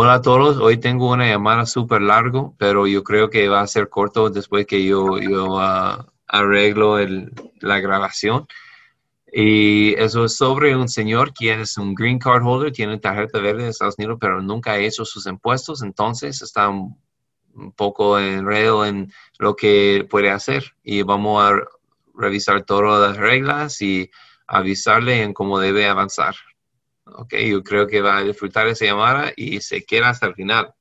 Hola a todos, hoy tengo una llamada súper largo, pero yo creo que va a ser corto después que yo, yo ah, arreglo el, la grabación. Y eso es sobre un señor quien es un green card holder, tiene tarjeta verde de Estados Unidos, pero nunca ha hecho sus impuestos, entonces está un, un poco enredo en lo que puede hacer. Y vamos a revisar todas las reglas y avisarle en cómo debe avanzar. Ok, yo creo que va a disfrutar esa llamada y se queda hasta el final.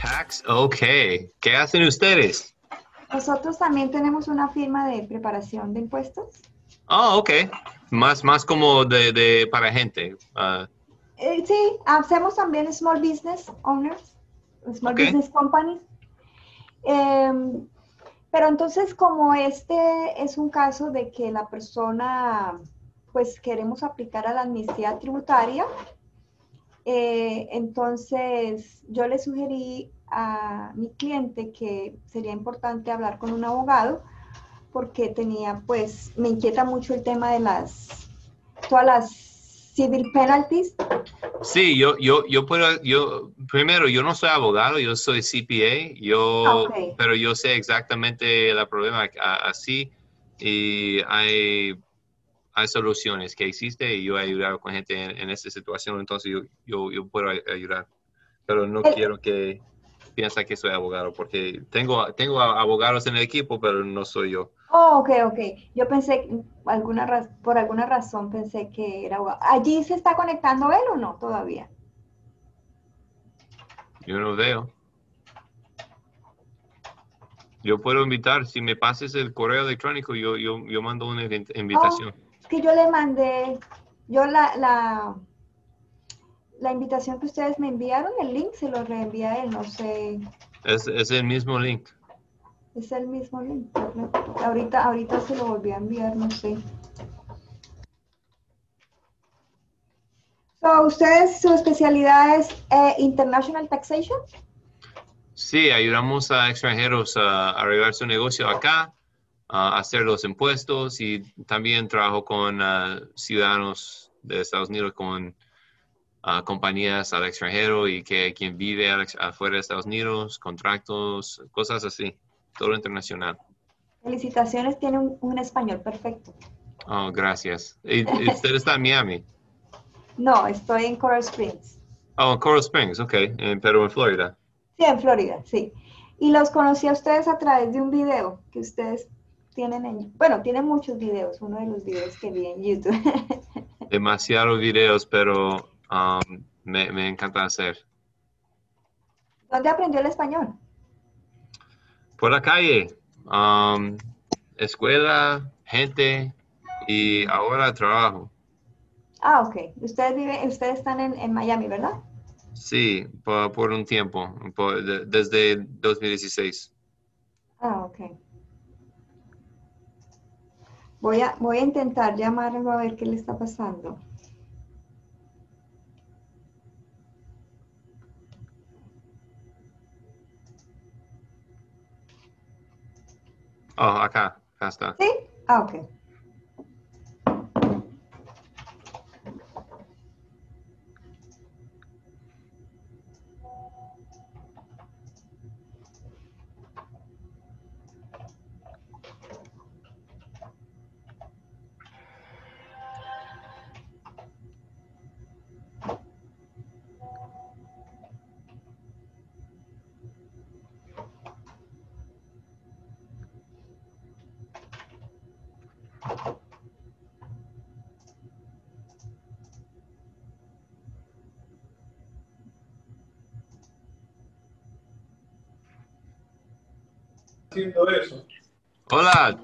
Tax, ok. ¿Qué hacen ustedes? Nosotros también tenemos una firma de preparación de impuestos. Oh, ok. Más, más como de, de para gente. ah, Eh, sí, hacemos también small business owners, small business companies. Em, pero entonces, como este es un caso de que la persona, pues queremos aplicar a la amnistía tributaria, eh, entonces yo le sugerí a mi cliente que sería importante hablar con un abogado porque tenía, pues, me inquieta mucho el tema de las, todas las civil penalties. Sí, yo, yo, yo puedo, yo, primero, yo no soy abogado, yo soy CPA, yo, pero yo sé exactamente el problema así y hay, hay soluciones que existen y yo he ayudado con gente en, en esta situación, entonces yo, yo, yo puedo ay- ayudar, pero no El- quiero que piensa que soy abogado porque tengo, tengo abogados en el equipo, pero no soy yo. Oh, ok, ok. Yo pensé, alguna por alguna razón pensé que era. ¿Allí se está conectando él o no todavía? Yo no veo. Yo puedo invitar, si me pases el correo electrónico, yo, yo, yo mando una invit- invitación. Es que yo le mandé, yo la, la, la invitación que ustedes me enviaron, el link se lo reenvié a él, no sé, Es, es el mismo link. Es el mismo link. Ahorita, ahorita se lo volví a enviar, no sé. So, ¿Ustedes, su especialidad es eh, International Taxation? Sí, ayudamos a extranjeros a arreglar su negocio acá, a hacer los impuestos y también trabajo con ah, ciudadanos de Estados Unidos, con ah, compañías al extranjero y que quien vive afuera de Estados Unidos, contratos, cosas así, todo internacional. Felicitaciones, tiene un, un español perfecto. Oh, gracias. ¿Y, usted está en Miami? No, estoy en Coral Springs. Oh, Coral Springs, ok, en- pero en Florida. Sí, en Florida, sí. Y los conocí a ustedes a través de un video que ustedes tienen en... Bueno, tienen muchos videos, uno de los videos que vi en YouTube. Demasiados videos, pero um, me, me encanta hacer. ¿Dónde aprendió el español? Por la calle, um, escuela, gente y ahora trabajo. Ah, ok. Ustedes viven, ustedes están en, en Miami, ¿verdad? Sí, por, por un tiempo, por- de- desde 2016. Ah, ok. Voy a, voy a intentar llamarlo a ver qué le está pasando. Oh, acá, acá está. ¿Sí? Ah, ok. Haciendo eso. Hola,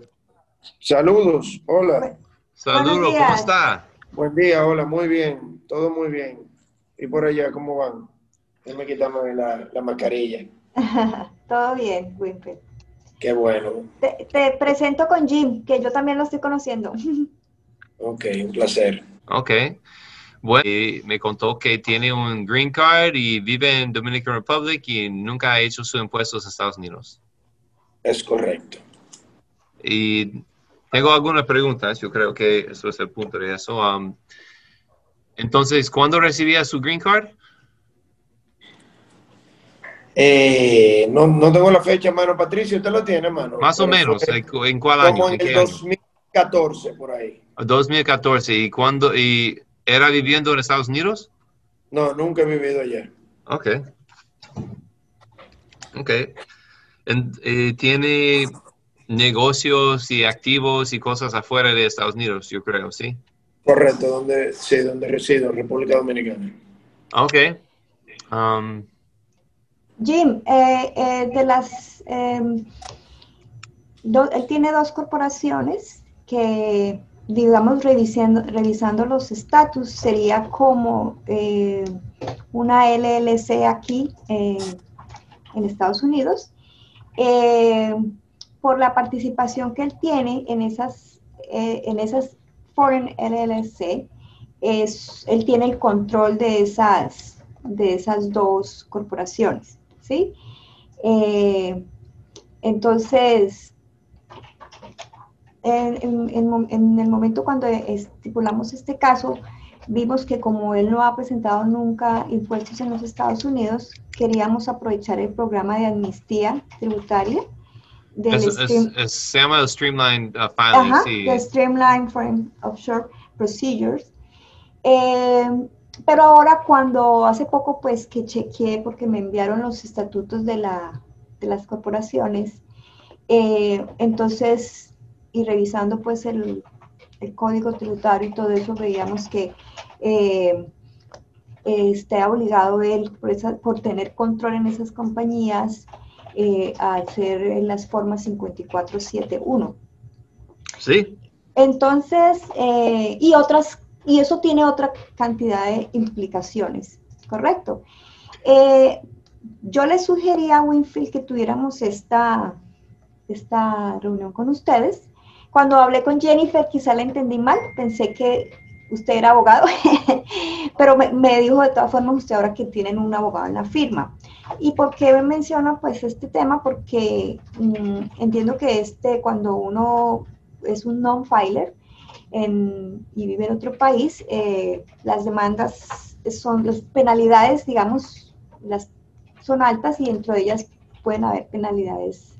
Saludos, hola, saludos, ¿cómo está? buen día, hola, muy bien, todo muy bien. ¿Y por allá cómo van? Déjame quitarme la, la mascarilla. Todo bien, Winfred. Qué bueno, Te, te presento con Jim, que yo también lo estoy conociendo. ok, un placer. Ok. Bueno, y me contó que tiene un green card y vive en Dominican Republic y nunca ha hecho sus impuestos en Estados Unidos. Es correcto. Y tengo algunas preguntas, yo creo que eso es el punto de eso. Um, entonces, ¿cuándo recibía su green card? Eh, no, no tengo la fecha, mano. Patricio, ¿usted lo tiene, mano? Más o menos, ¿en cuál año? Como ¿En el año? 2014, por ahí. 2014. ¿Y cuándo? ¿Y era viviendo en Estados Unidos? No, nunca he vivido allá. Ok. Ok. En- eh, ¿Tiene negocios y activos y cosas afuera de Estados Unidos, yo creo, sí? Correcto, donde, sí, donde resido, en República Dominicana. Ok. Um, Jim, eh, eh, de las, em, do- él tiene dos corporaciones que, digamos, revisando, revisando los estatus, sería como eh, una LLC aquí eh, en Estados Unidos, eh, por la participación que él tiene en esas, eh, en esas Foreign LLC, él tiene el control de esas, de esas dos corporaciones, ¿sí? Eh, entonces, en el momento cuando estipulamos este caso, vimos que como él no ha presentado nunca impuestos en los Estados Unidos, queríamos aprovechar el programa de amnistía tributaria del es- es- Stream- es- se llama el Streamline uh, Filing, Ajá, sí. Streamline Foreign Offshore Procedures. Eh, pero ahora cuando hace poco pues que chequeé porque me enviaron los estatutos de, la, de las corporaciones, eh, entonces y revisando pues el, el código tributario y todo eso veíamos que eh, está obligado él por, esa- por tener control en esas compañías eh, a hacer en las formas 5471. Sí, Entonces, eh, y otras, y eso tiene otra cantidad de implicaciones, ¿correcto? Eh, yo le sugería a Winfield que tuviéramos esta, esta reunión con ustedes. Cuando hablé con Jennifer, quizá la entendí mal, pensé que usted era abogado, pero me, me dijo de todas formas usted ahora que tienen un abogado en la firma. ¿Y por qué menciono pues este tema? Porque mm, entiendo que este, cuando uno es un non-filer y vive en otro país, eh, las demandas son, las penalidades, digamos, las son altas y dentro de ellas pueden haber penalidades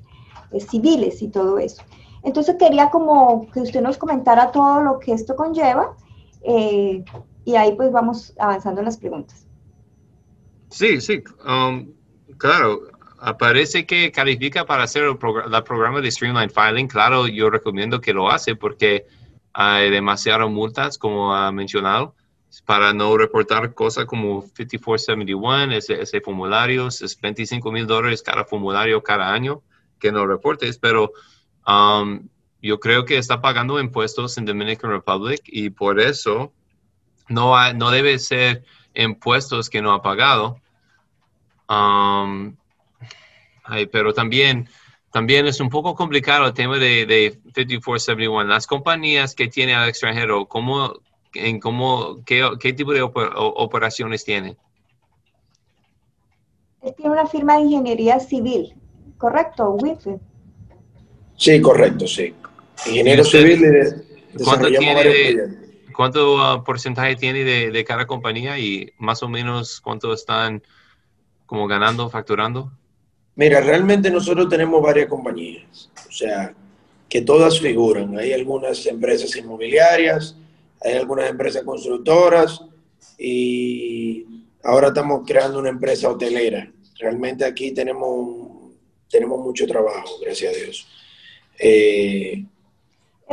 eh, civiles y todo eso. Entonces quería como que usted nos comentara todo lo que esto conlleva eh, y ahí pues vamos avanzando en las preguntas. sí, sí. um, claro, aparece que califica para hacer el, progr- programa de Streamline Filing. Claro, yo recomiendo que lo hace porque hay demasiadas multas, como ha mencionado, para no reportar cosas como 5471, ese, ese formulario, es 25 mil dólares cada formulario cada año que no reportes, pero um, yo creo que está pagando impuestos en Dominican Republic y por eso no, hay- no debe ser impuestos que no ha pagado. Um, ay, pero también, también es un poco complicado el tema de, de 5471. Las compañías que tiene al extranjero, ¿cómo, en cómo, qué, qué tipo de operaciones tienen? Él tiene una firma de ingeniería civil, ¿correcto, Winfield? Sí, correcto, sí. Ingeniero ¿Y usted- civil de- ¿Cuánto tiene varios de- proyectos. ¿Cuánto uh, porcentaje tiene de, de cada compañía y más o menos cuánto están como ganando, facturando? Mira, realmente nosotros tenemos varias compañías, o sea, que todas figuran. Hay algunas empresas inmobiliarias, hay algunas empresas constructoras y ahora estamos creando una empresa hotelera. Realmente aquí tenemos, tenemos mucho trabajo, gracias a Dios. Eh,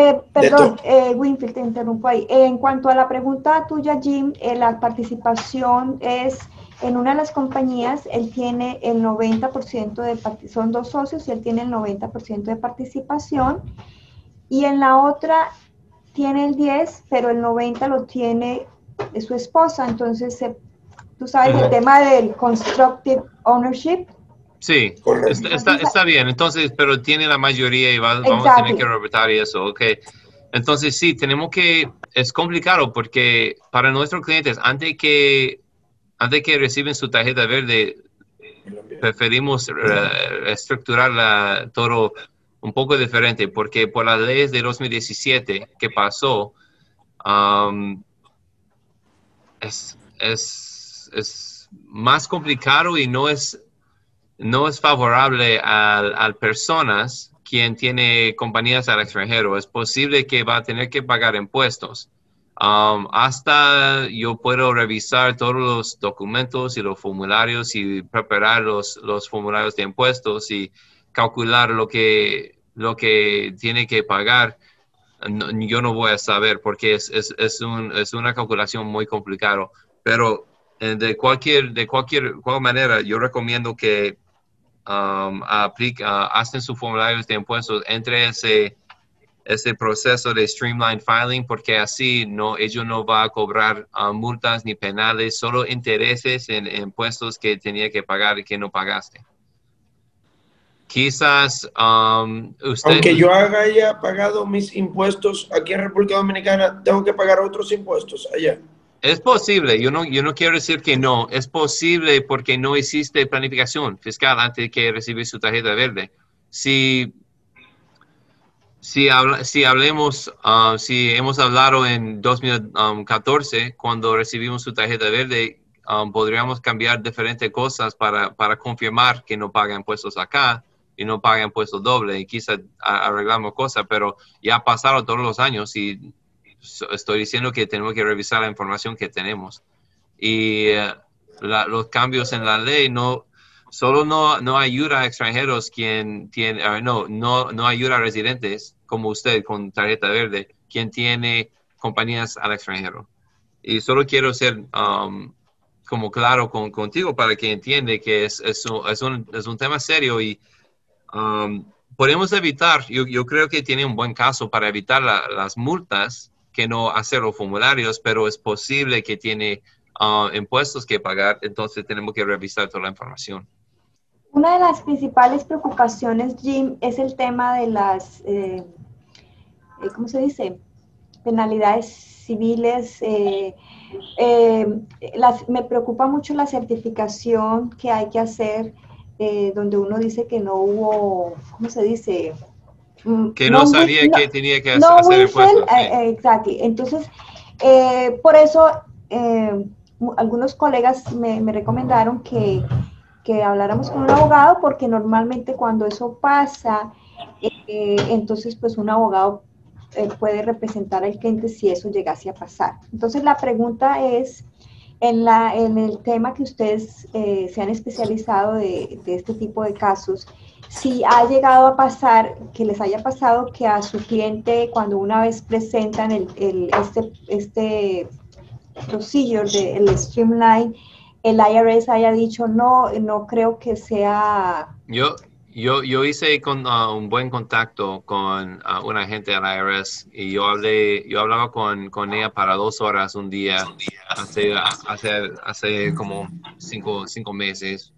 Eh, perdón, eh, Winfield, te interrumpo ahí. En cuanto a la pregunta tuya, Jim, eh, la participación es en una de las compañías, él tiene el 90% de participación, son dos socios y él tiene el 90% de participación, y en la otra tiene el 10, pero el 90 lo tiene su esposa, entonces eh, tú sabes el tema del constructive ownership, Sí, está, está, está bien. Entonces, pero tiene la mayoría y va- vamos a tener que reportar y eso, ok. Entonces, sí, tenemos que, es complicado porque para nuestros clientes, antes que, antes que reciben su tarjeta verde, preferimos eh, estructurar todo un poco diferente porque por las leyes de 2017 que pasó, um, es, es, más complicado y no es, no es favorable a, personas quien tiene compañías al extranjero. Es posible que va a tener que pagar impuestos. Um, hasta yo puedo revisar todos los documentos y los formularios y preparar los, los formularios de impuestos y calcular lo que, lo que tiene que pagar yo no voy a saber porque es, es, es, un, es una calculación muy complicada. Pero eh, de cualquier, de cualquier, cualquier manera, yo recomiendo que um, aplica, hacen sus formularios de impuestos entre ese, ese proceso de streamline filing porque así no, ellos no van a cobrar uh, multas ni penales, solo intereses en impuestos que tenía que pagar y que no pagaste. Quizás um, usted... Aunque yo haya pagado mis impuestos aquí en República Dominicana, tengo que pagar otros impuestos allá. Es posible, yo no, yo no quiero decir que no, es posible porque no existe planificación fiscal antes de que recibe su tarjeta verde. Si, si, si hablemos, uh, si hemos hablado en 2014, cuando recibimos su tarjeta verde, um, podríamos cambiar diferentes cosas para, para confirmar que no paga impuestos acá y no paga impuestos doble y quizá arreglamos cosas, pero ya pasaron todos los años y estoy diciendo que tenemos que revisar la información que tenemos. Y eh, los cambios en la ley no solo no, no ayuda a extranjeros quien tiene, uh, no, no, no ayuda a residentes como usted con tarjeta verde, quien tiene compañías al extranjero. Y solo quiero ser um, como claro con, contigo para que entiende que es, es, un, es, un, es un tema serio y Um, podemos evitar, yo, yo, creo que tiene un buen caso para evitar las multas que no hacer los formularios, pero es posible que tiene uh, impuestos que pagar, entonces tenemos que revisar toda la información. Una de las principales preocupaciones, Jim, es el tema de las, eh, eh ¿cómo se dice? Penalidades civiles. Eh, eh, las, me preocupa mucho la certificación que hay que hacer eh, donde uno dice que no hubo, ¿cómo se dice? Mm, que no, sabía que tenía que hacer el puesto. Eh, eh, exacto. Entonces, por eso algunos colegas me, recomendaron que, que, habláramos con un abogado porque normalmente cuando eso pasa, entonces pues un abogado puede representar al cliente si eso llegase a pasar. Entonces la pregunta es, en, la, en el tema que ustedes eh, se han especializado de, este tipo de casos, si ha llegado a pasar, que les haya pasado que a su cliente cuando una vez presentan el, el este, este procedure del streamline, el IRS haya dicho no, no creo que sea... Yo, yo, yo hice con, uh, un buen contacto con uh, una agente de la IRS y yo hablé, yo hablaba con, con ella para dos horas un día, hace, hace, hace como cinco, cinco meses.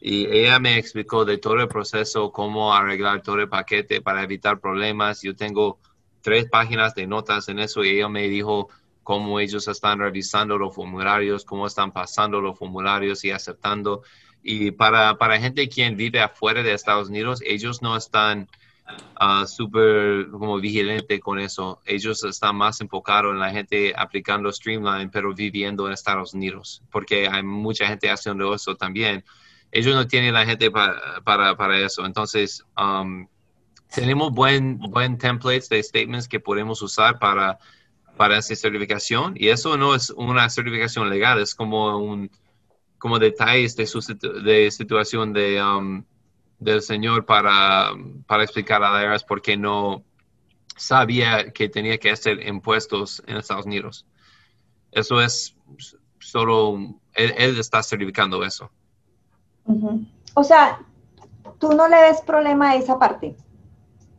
Y ella me explicó de todo el proceso, cómo arreglar todo el paquete para evitar problemas. Yo tengo tres páginas de notas en eso y ella me dijo cómo ellos están revisando los formularios, cómo están pasando los formularios y aceptando y para, para gente quien vive afuera de Estados Unidos, ellos no están uh, súper como vigilante con eso. Ellos están más enfocados en la gente aplicando Streamline, pero viviendo en Estados Unidos, porque hay mucha gente haciendo eso también. Ellos no tienen la gente para, para eso. Entonces, um, tenemos buen, buen templates de statements que podemos usar para, para esa certificación. Y eso no es una certificación legal, es como un como detalles de su de situación de, um, del señor para, para explicar a la IRS por qué no sabía que tenía que hacer impuestos en Estados Unidos. Eso es solo, él, está certificando eso. O sea, tú no le ves problema a esa parte.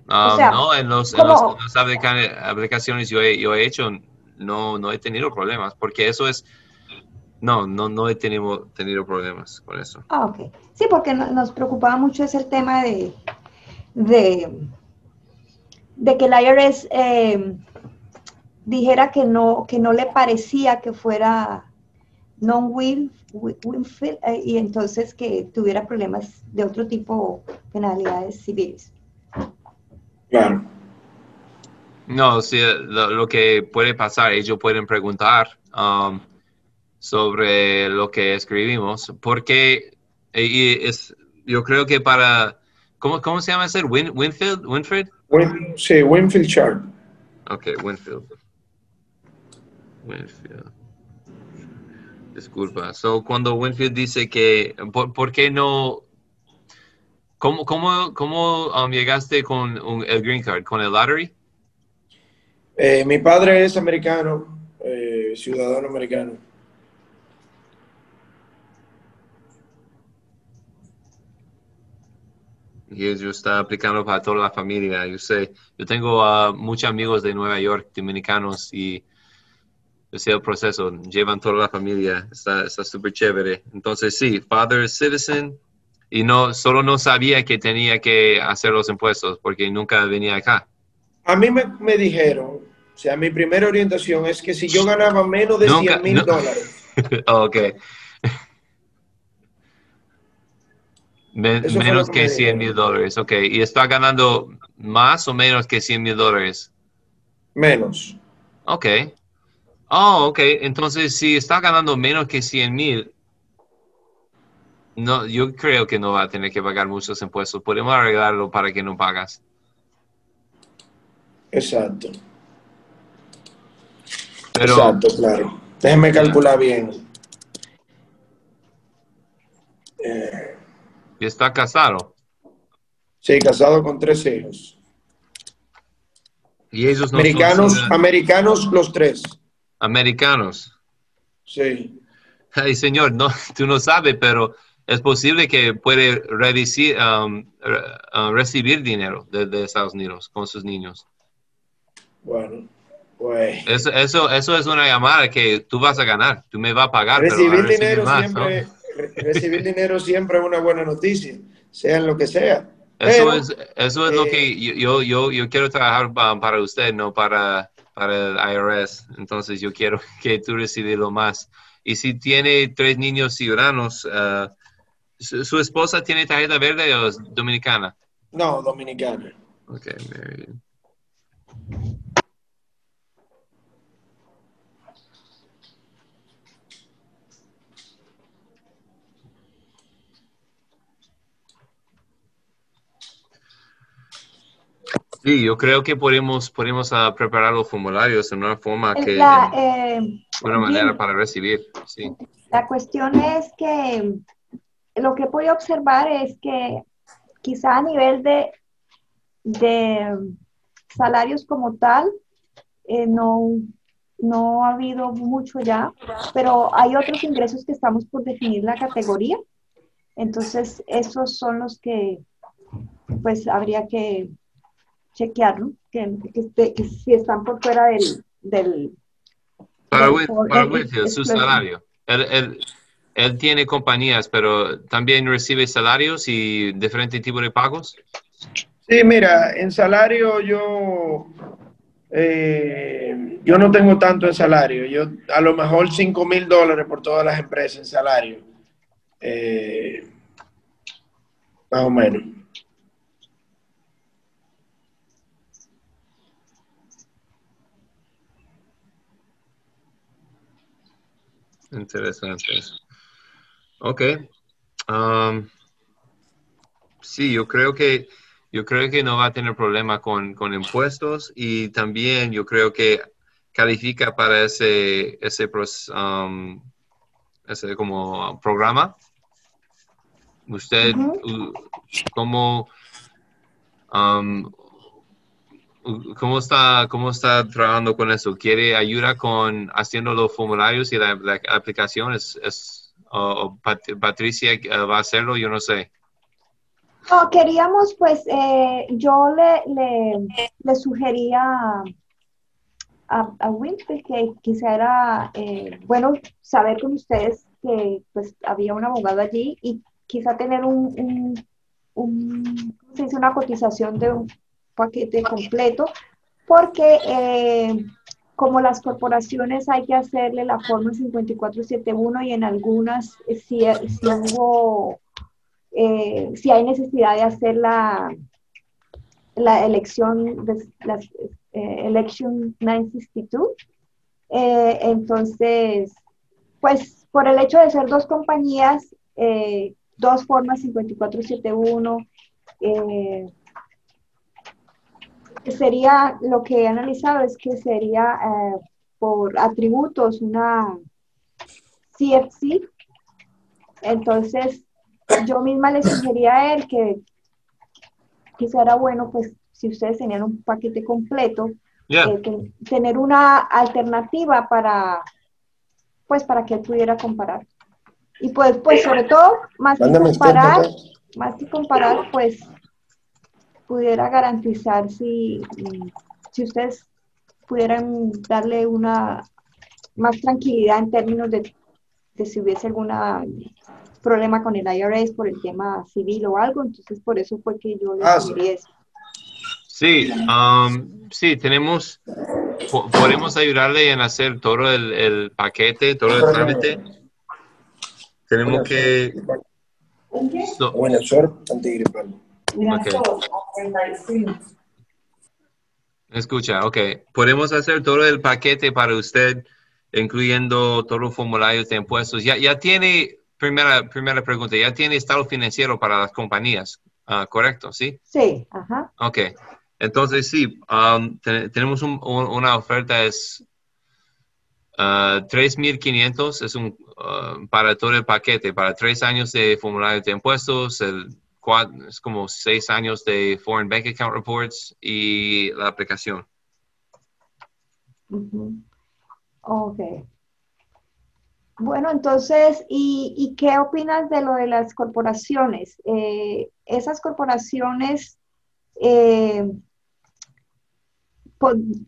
Um, no, en, los, las aplicaciones yo he, yo he hecho, no, no he tenido problemas, porque eso es, no, no, no he tenido, tenido problemas con eso. Ah, ok. Sí, porque nos preocupaba mucho ese tema de, de, de que el IRS eh, dijera que no, que no le parecía que fuera non-will eh, y entonces que tuviera problemas de otro tipo, penalidades civiles. Claro. No, sí, lo, que puede pasar, ellos pueden preguntar um, sobre lo que escribimos, porque y es, yo creo que para, ¿cómo, cómo se llama ese? Winfield? Winfield? sí, Winfield Chart. Ok, Winfield. Winfield. Disculpa. So, cuando Winfield dice que, ¿por, qué no? ¿Cómo, cómo, cómo um, llegaste con el green card? ¿Con el lottery? Eh, mi padre es americano, eh, ciudadano americano. Y ellos está aplicando para toda la familia. Yo sé, yo tengo uh, muchos amigos de Nueva York, dominicanos, y ese el proceso, llevan toda la familia, está súper chévere. Entonces, sí, father citizen, y no, solo no sabía que tenía que hacer los impuestos porque nunca venía acá. A mí me, me dijeron, o sea, mi primera orientación es que si yo ganaba menos de 100 mil dólares. ok. menos que, que 100 mil dólares, ok. ¿Y está ganando más o menos que 100 mil dólares? Menos. Ok. Oh, ok. Entonces, si está ganando menos que 100 mil, no, yo creo que no va a tener que pagar muchos impuestos. Podemos arreglarlo para que no pagas. Exacto. Exacto, claro. Déjeme calcular bien. ¿Y está casado? Sí, casado con tres hijos. ¿Y ellos Americanos, americanos los tres americanos. Sí. Ay, señor, no, tú no sabes, pero es posible que puede recibir, um, uh, recibir dinero de, Estados Unidos con sus niños. Bueno, pues. Eso, eso, eso es una llamada que tú vas a ganar, tú me vas a pagar. Recibir, dinero, siempre, recibir dinero siempre es una buena noticia, sea en lo que sea. Eso es, eso es lo que eh, yo, yo, yo quiero trabajar para usted, no para para el IRS. Entonces yo quiero que tú recibas lo más. Y si tiene tres niños ciudadanos, uh, ¿su, esposa tiene tarjeta verde o es dominicana? No, dominicana. Ok, Sí, yo creo que podemos, podemos uh, preparar los formularios en una forma que... Eh, una manera para recibir, sí. La cuestión es que lo que puedo observar es que quizá a nivel de, de salarios como tal, eh, no, no ha habido mucho ya, pero hay otros ingresos que estamos por definir la categoría. Entonces, esos son los que pues habría que chequearlo, que, que, si están por fuera del... del para, Winfield, su salario. Él, él, tiene compañías, pero también recibe salarios y diferentes tipos de pagos. Sí, mira, en salario yo eh, yo no tengo tanto en salario. Yo a lo mejor 5 mil dólares por todas las empresas en salario. Eh, más o menos. Interesante Ok. Um, sí, yo creo que yo creo que no va a tener problema con, impuestos y también yo creo que califica para ese ese, um, ese como programa. Usted, como um, ¿Cómo está, ¿Cómo está trabajando con eso? ¿Quiere ayuda con haciendo los formularios y la, aplicación? ¿Es, o, Patricia eh, va a hacerlo? Yo no sé. No, queríamos, pues, eh, yo le, le, sugería a, a que quisiera, eh, bueno, saber con ustedes que pues había un abogado allí y quizá tener un, un, un ¿cómo se dice? una cotización de un paquete completo, porque eh, como las corporaciones hay que hacerle la forma 5471 y en algunas eh, si, si hubo, eh, si hay necesidad de hacer la, la elección, la eh, Election 962, entonces, pues por el hecho de ser dos compañías, dos formas 5471, sería, lo que he analizado es que sería eh, por atributos una CFC. Entonces, yo misma le sugería a él que quizá era bueno, pues, si ustedes tenían un paquete completo, eh, tener una alternativa para, pues, para que él pudiera comparar. Y pues, pues sobre todo, más que comparar, más que comparar, pues, pudiera garantizar si, si ustedes pudieran darle una más tranquilidad en términos de, si hubiese algún problema con el IRS por el tema civil o algo, entonces por eso fue que yo le ah, eso. Sí, um, sí, tenemos, podemos ayudarle en hacer todo el, paquete, todo el trámite. Tenemos que... Bueno, Escucha, ok. Podemos hacer todo el paquete para usted, incluyendo todos los formularios de impuestos. Ya, ya tiene, primera, primera pregunta, ya tiene estado financiero para las compañías, ah, ¿correcto? ¿Sí? Sí, ajá. Ok. Entonces, sí, um, tenemos una oferta, es uh, ah, 3.500, es un, ah, para todo el paquete, para tres años de formulario de impuestos, el es como seis años de Foreign Bank Account Reports y la aplicación. Ok. Bueno, entonces, ¿y, qué opinas de lo de las corporaciones? Eh, ¿Esas corporaciones eh,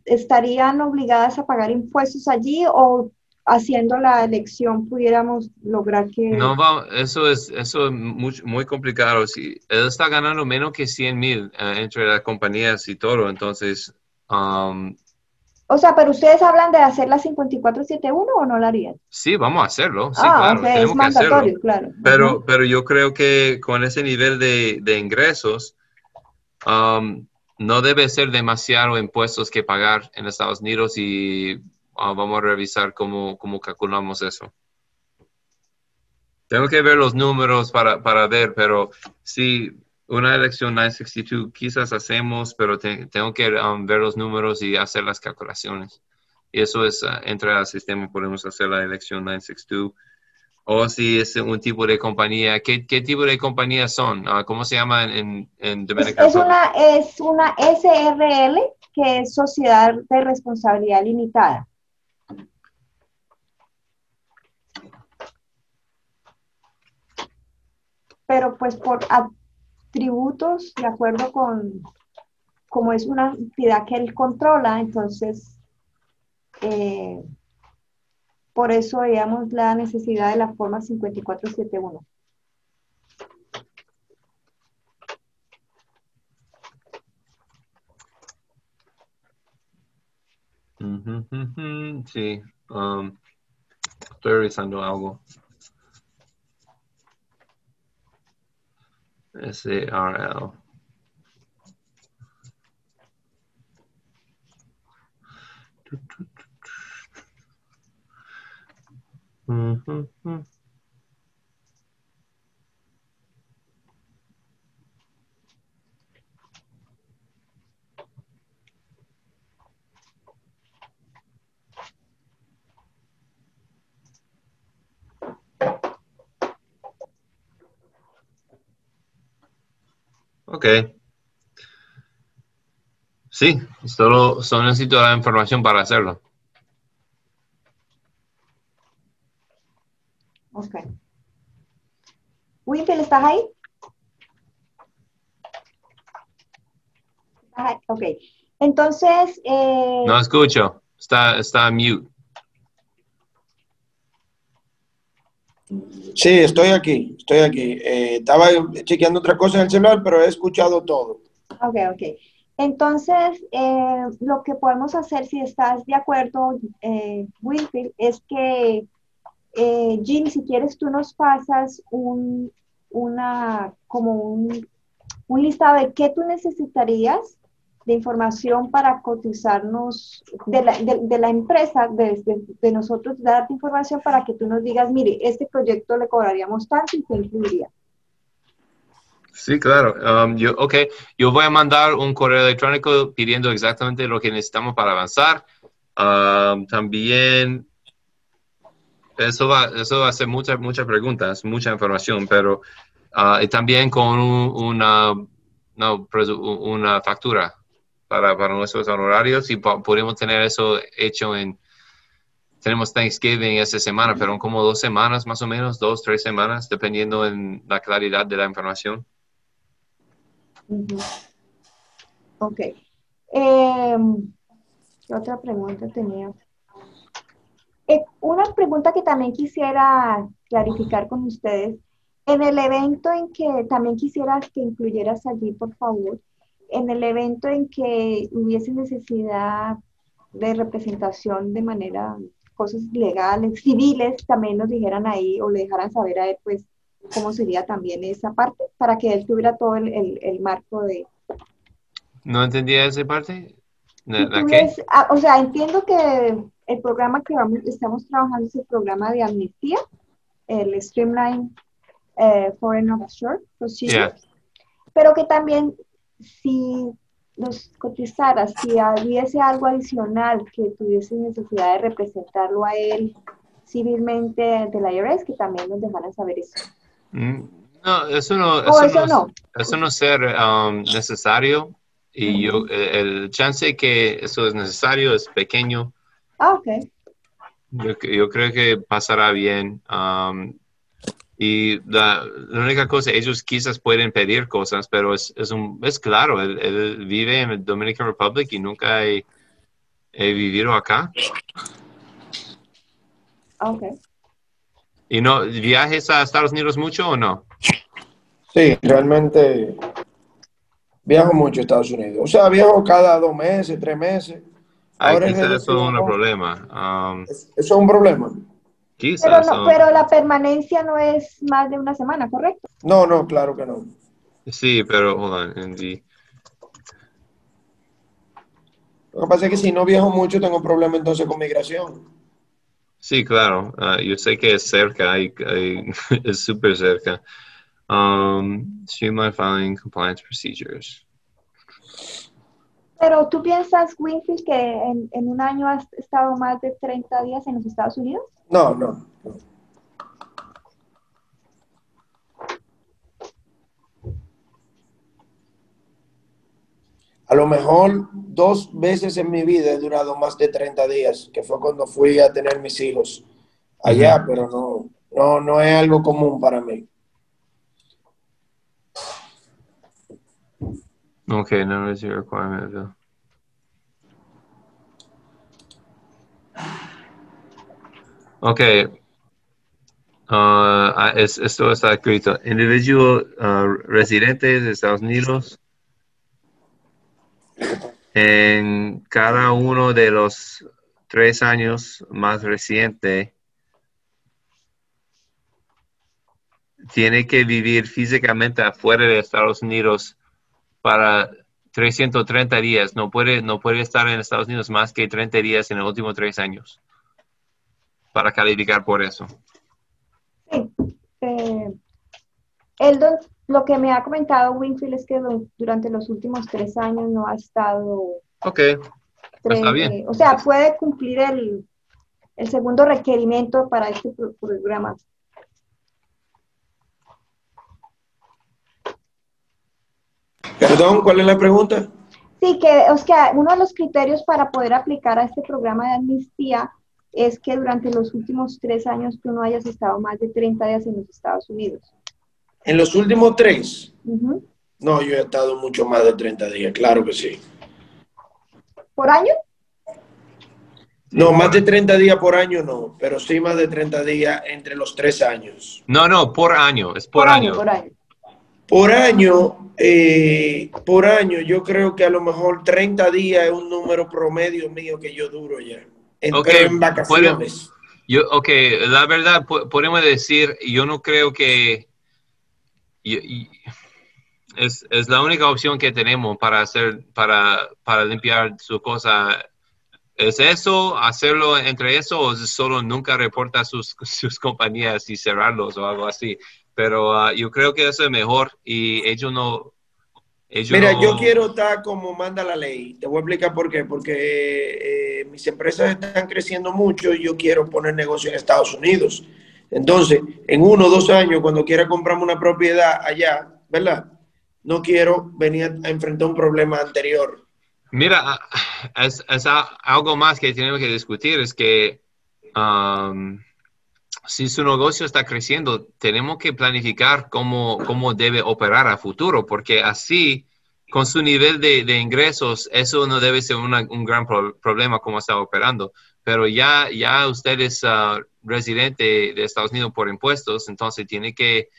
estarían obligadas a pagar impuestos allí o haciendo la elección pudiéramos lograr que... No, eso es, eso es muy, complicado. Si él está ganando menos que 100 mil eh, entre las compañías y todo, entonces... Um, o sea, pero ustedes hablan de hacer la 5471 o no la harían? Sí, vamos a hacerlo. Sí, ah, claro. es mandatorio, claro. Pero, pero yo creo que con ese nivel de, de ingresos, um, no debe ser demasiado impuestos que pagar en Estados Unidos y Ah, vamos a revisar cómo, cómo, calculamos eso. Tengo que ver los números para, para ver, pero sí, una elección 962 quizás hacemos, pero tengo que um, ver los números y hacer las calculaciones. Y eso es, uh, entre al sistema podemos hacer la elección 962. O si es un tipo de compañía, ¿qué, qué tipo de compañías son? Uh, ¿Cómo se llama en, en Es una, es una SRL, que es Sociedad de Responsabilidad Limitada. Pero pues por atributos, de acuerdo con, como es una entidad que él controla, entonces, eh, por eso veíamos la necesidad de la forma 5471. Sí, um, estoy revisando algo. S-A-R-L. Mm-hmm. Ok. Sí, solo, solo necesito la información para hacerlo. Ok. Winfield, ¿estás ahí? Ok. Entonces... Eh... No escucho. Está, está mute. Sí, estoy aquí, estoy aquí. Eh, estaba chequeando otra cosa en el celular, pero he escuchado todo. Ok, ok. Entonces, eh, lo que podemos hacer, si estás de acuerdo, eh, Winfield, es que, eh, Jim, si quieres, tú nos pasas un, una, como un, un listado de qué tú necesitarías de información para cotizarnos de la, de, la empresa, de, de, nosotros, darte información para que tú nos digas, mire, este proyecto le cobraríamos tanto y te incluiría. Sí, claro. Um, yo, ok, yo voy a mandar un correo electrónico pidiendo exactamente lo que necesitamos para avanzar. Um, también, eso va, eso va a ser muchas, muchas preguntas, mucha información, pero uh, también con una, una factura para, para nuestros honorarios y podemos tener eso hecho en, tenemos Thanksgiving esta semana, pero en como dos semanas más o menos, dos, tres semanas, dependiendo en la claridad de la información. Ok. Em, ¿Qué otra pregunta tenía? Eh, una pregunta que también quisiera clarificar con ustedes. En el evento en que también quisiera que incluyeras allí, por favor, en el evento en que hubiese necesidad de representación de manera, cosas legales, civiles, también nos dijeran ahí o le dejaran saber a él, pues, cómo sería también esa parte, para que él tuviera todo el, el, marco de... No entendía esa parte. Ah, o sea, entiendo que el programa que vamos, estamos trabajando es el programa de amnistía, el Streamline eh, Foreign Offshore Procedure, pero que también si nos cotizaras, si hubiese algo adicional que tuviese necesidad de representarlo a él civilmente de la IRS, que también nos dejaran saber eso. Mm, no, eso no, eso, no, eso no ser um, necesario y yo, el chance que eso es necesario es pequeño. Ah, ok. Yo, yo creo que pasará bien. Um, y la, única cosa, ellos quizás pueden pedir cosas, pero es, es, un, es claro, él, vive en el Dominican Republic y nunca he, he vivido acá. Ok. ¿Y no viajes a Estados Unidos mucho o no? Sí, realmente viajo mucho a Estados Unidos. O sea, viajo cada dos meses, tres meses. Ahora eso es un problema. Um, ¿Eso es un problema? Quizás. Pero, pero la permanencia no es más de una semana, ¿correcto? No, no, claro que no. Sí, pero, hold on, Lo que pasa es que si no viajo mucho tengo problema entonces con migración. Sí, claro. Uh, yo sé que es cerca, hay, es súper cerca. Um, streamline filing compliance procedures. Pero tú piensas, Winfield, que en, en, un año has estado más de 30 días en los Estados Unidos? No, no. A lo mejor dos veces en mi vida he durado más de 30 días, que fue cuando fui a tener mis hijos allá, pero no, no, no es algo común para mí. Okay, no es your requirement. Bill. Ok. Uh, esto está escrito. Individuo uh, residente de Estados Unidos en cada uno de los tres años más reciente tiene que vivir físicamente afuera de Estados Unidos para 330 días. No puede, no puede estar en Estados Unidos más que 30 días en los últimos tres años para calificar por eso. Sí. Eh, el lo que me ha comentado Winfield es que durante los últimos tres años no ha estado... Ok, está bien. o sea, puede cumplir el, el segundo requerimiento para este programa. Perdón, ¿cuál es la pregunta? Sí, que o sea, uno de los criterios para poder aplicar a este programa de amnistía es que durante los últimos tres años tú no hayas estado más de 30 días en los Estados Unidos. En los últimos tres. No, yo he estado mucho más de 30 días, claro que sí. ¿Por año? No, más de 30 días por año no, pero sí más de 30 días entre los tres años. No, no, por año, es por, año. Por año. Por año, eh, por año, yo creo que a lo mejor 30 días es un número promedio mío que yo duro ya. En, en vacaciones. Yo, ok, la verdad, podemos decir, yo no creo que es, es, la única opción que tenemos para hacer, para, para limpiar su cosa. ¿Es eso, hacerlo entre eso, o solo nunca reporta sus, sus compañías y cerrarlos o algo así? Pero ah, yo creo que eso es mejor y ellos no, Mira, yo quiero estar como manda la ley. Te voy a explicar por qué. Porque eh, mis empresas están creciendo mucho y yo quiero poner negocio en Estados Unidos. Entonces, en uno o dos años, cuando quiera comprarme una propiedad allá, ¿verdad? No quiero venir a enfrentar un problema anterior. Mira, es, algo más que tenemos que discutir, es que um, si su negocio está creciendo, tenemos que planificar cómo, cómo debe operar a futuro, porque así, con su nivel de, ingresos, eso no debe ser un gran problema como está operando. Pero ya, ya usted es uh, residente de Estados Unidos por impuestos, entonces tiene que...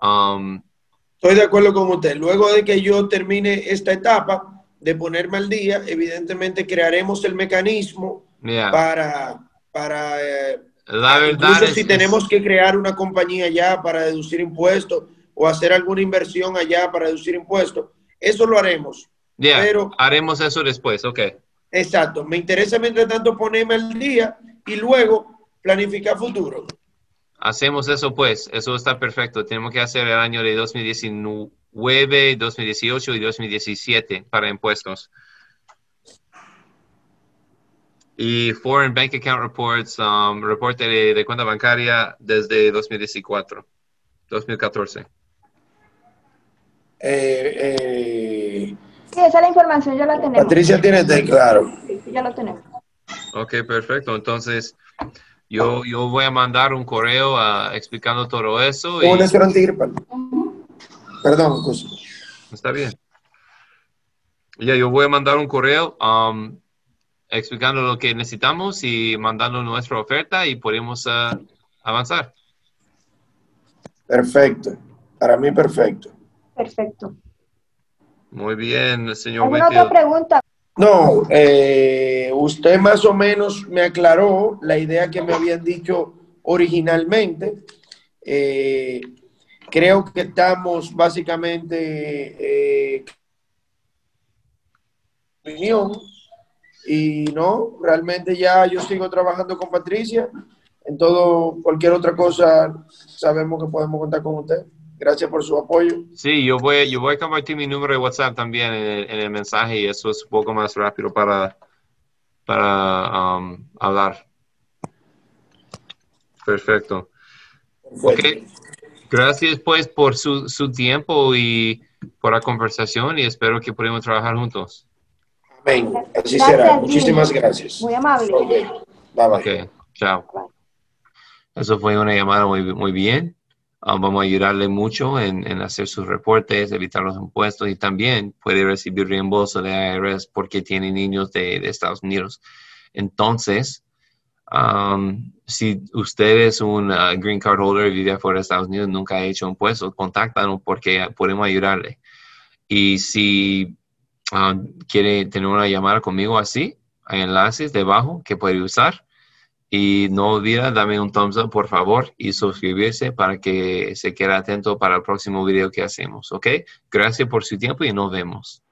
Um, Estoy de acuerdo con usted. Luego de que yo termine esta etapa de ponerme al día, evidentemente crearemos el mecanismo para, para eh, la verdad Incluso si tenemos que crear una compañía allá para deducir impuestos o hacer alguna inversión allá para deducir impuestos, eso lo haremos. pero haremos eso después, ok. Exacto. Me interesa mientras tanto ponerme al día y luego planificar futuro. Hacemos eso pues, eso está perfecto. Tenemos que hacer el año de 2019, 2018 y 2017 para impuestos. Y Foreign Bank Account Reports, um, reporte de, cuenta bancaria desde 2014. 2014. Eh, eh, sí, esa es la información, ya la tenemos. Patricia tiene de claro. Sí, ya lo tenemos. Ok, perfecto. Entonces, yo, yo voy a mandar un correo uh, explicando todo eso. Y... Perdón, Está bien. Ya, yo voy a mandar un correo. Um, explicando lo que necesitamos y mandando nuestra oferta y podemos uh, avanzar. Perfecto. Para mí, perfecto. Perfecto. Muy bien, señor. ¿Alguna otra pregunta? No, eh, usted más o menos me aclaró la idea que me habían dicho originalmente. Eh, creo que estamos básicamente eh, opinión y no, realmente ya yo sigo trabajando con Patricia. En todo, cualquier otra cosa, sabemos que podemos contar con usted. Gracias por su apoyo. Sí, yo voy, yo voy a compartir mi número de WhatsApp también en el, mensaje y eso es un poco más rápido para, para um, hablar. Perfecto. Gracias pues por su, su tiempo y por la conversación y espero que podamos trabajar juntos. Amén. Así será. Muchísimas gracias. Muy amable. Bye bye. chao. Eso fue una llamada muy, muy bien. Ah, vamos a ayudarle mucho en, en, hacer sus reportes, evitar los impuestos y también puede recibir reembolso de IRS porque tiene niños de, de Estados Unidos. Entonces, um, si usted es un uh, green card holder y vive fuera de Estados Unidos, nunca ha hecho impuestos, contáctanos porque podemos ayudarle. Y si Ah, quiere tener una llamada conmigo así, hay enlaces debajo que puede usar. Y no olvida, dame un thumbs up, por favor, y suscribirse para que se quede atento para el próximo video que hacemos, ¿ok? Gracias por su tiempo y nos vemos.